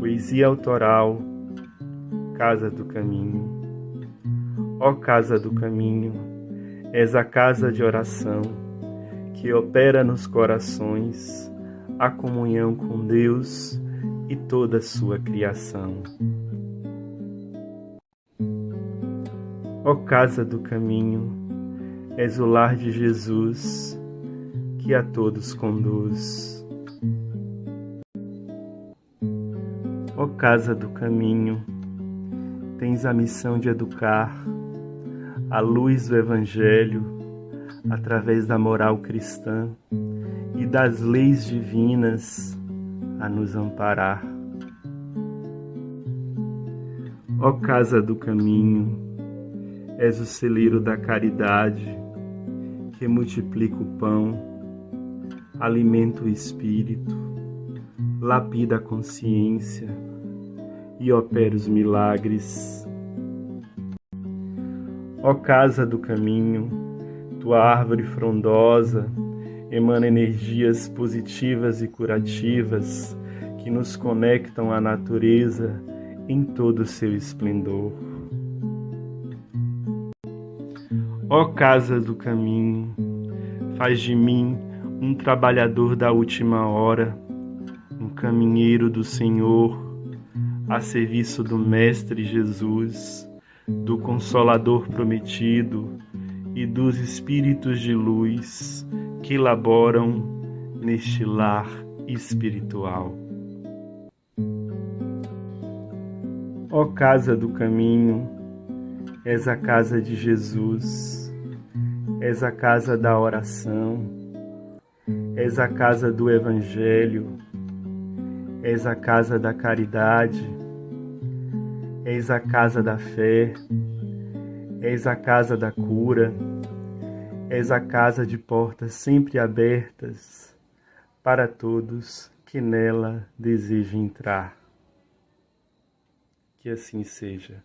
Poesia autoral, Casa do Caminho. Ó Casa do Caminho, és a casa de oração que opera nos corações a comunhão com Deus e toda a sua criação. Ó Casa do Caminho, és o lar de Jesus que a todos conduz. Ó Casa do Caminho, tens a missão de educar a luz do Evangelho através da moral cristã e das leis divinas a nos amparar. Ó Casa do Caminho, és o celeiro da caridade que multiplica o pão, alimenta o espírito, lapida a consciência e opera os milagres. Ó casa do caminho, tua árvore frondosa emana energias positivas e curativas que nos conectam à natureza em todo o seu esplendor. Ó casa do caminho, faz de mim um trabalhador da última hora, um caminheiro do Senhor a serviço do Mestre Jesus, do Consolador prometido e dos Espíritos de luz que laboram neste lar espiritual. Ó Casa do Caminho, és a casa de Jesus, és a casa da oração, és a casa do Evangelho, és a casa da caridade Eis a casa da fé, eis a casa da cura, eis a casa de portas sempre abertas para todos que nela desejam entrar. Que assim seja.